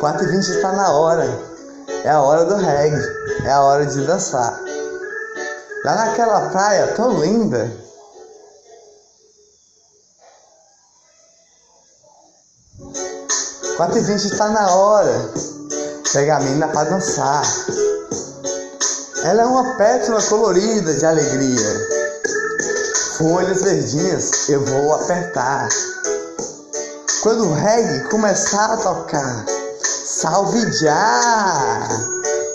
4h20 tá na hora. É a hora do reggae. É a hora de dançar. Lá naquela praia tão linda. Quatro e vinte tá na hora. Pega a menina pra dançar. Ela é uma pétala colorida de alegria. Folhas verdinhas eu vou apertar. Quando o reggae começar a tocar, salve já!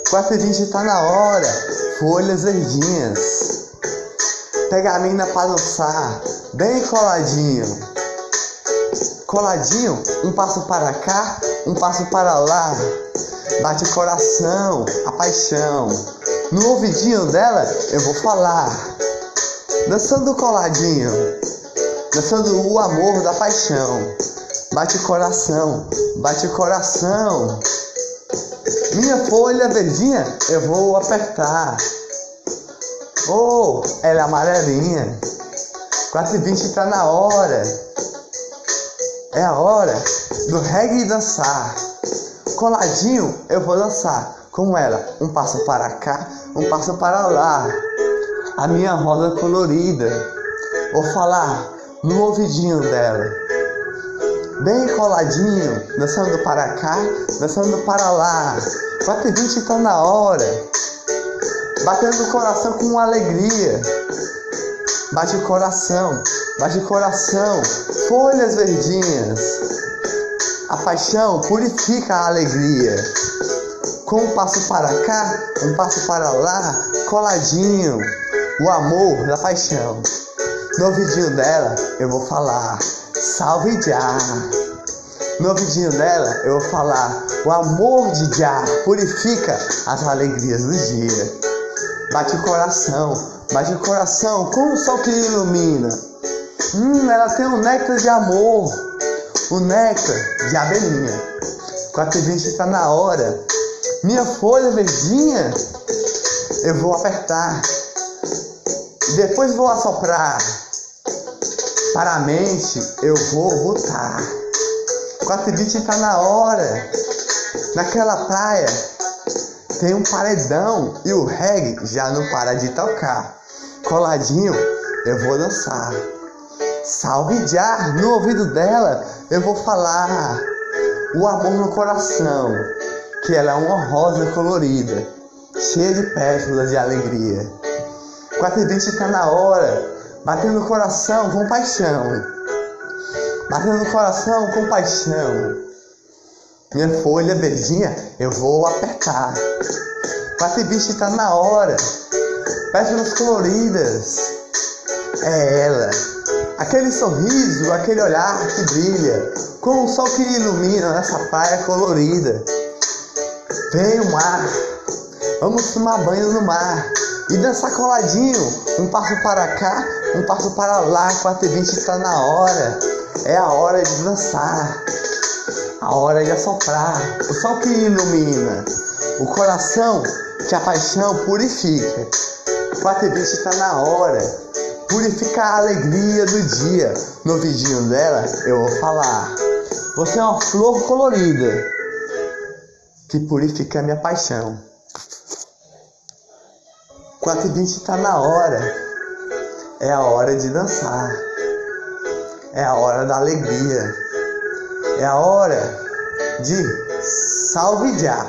4 e 20 tá na hora, folhas verdinhas. Pega a mina pra dançar, bem coladinho. Coladinho, um passo para cá, um passo para lá. Bate o coração, a paixão. No ouvidinho dela eu vou falar. Dançando coladinho, dançando o amor da paixão. Bate o coração, bate o coração. Minha folha verdinha eu vou apertar. Oh, ela é amarelinha. 4 e 20 tá na hora. É a hora do reggae dançar. Coladinho eu vou dançar com ela. Um passo para cá, um passo para lá. A minha roda colorida. Vou falar no ouvidinho dela bem coladinho, dançando para cá, dançando para lá. 4 e 20 tá na hora, batendo o coração com alegria. Bate o coração, bate o coração, folhas verdinhas. A paixão purifica a alegria. Com um passo para cá, um passo para lá, coladinho. O amor da paixão. No ouvidinho dela eu vou falar. Salve Já! No ouvidinho dela eu vou falar: O amor de Já purifica as alegrias do dia. Bate o coração, bate o coração com o sol que ilumina. Hum, ela tem um néctar de amor, o néctar de abelhinha. 4 e 20 está na hora. Minha folha verdinha eu vou apertar. Depois vou assoprar. Para a mente eu vou botar. 4 e 20 tá na hora. Naquela praia tem um paredão e o reggae já não para de tocar. Coladinho eu vou dançar. Salve já no ouvido dela eu vou falar. O amor no coração, que ela é uma rosa colorida, cheia de pétalas de alegria. 4 e 20 tá na hora batendo no coração com paixão, batendo no coração com paixão. Minha folha verdinha eu vou apertar. Quatro bicho tá na hora. Pétalas coloridas. É ela. Aquele sorriso, aquele olhar que brilha, com o sol que ilumina nessa praia colorida. Vem o mar, vamos tomar banho no mar e dançar coladinho, um passo para cá, um passo para lá, 4 e 20 está na hora. É a hora de dançar, a hora de assoprar, o sol que ilumina, o coração que a paixão purifica. 4 e 20 está na hora. Purifica a alegria do dia. No vidinho dela eu vou falar. Você é uma flor colorida que purifica a minha paixão. 4 e 20 está na hora. É a hora de dançar. É a hora da alegria. É a hora de salve já.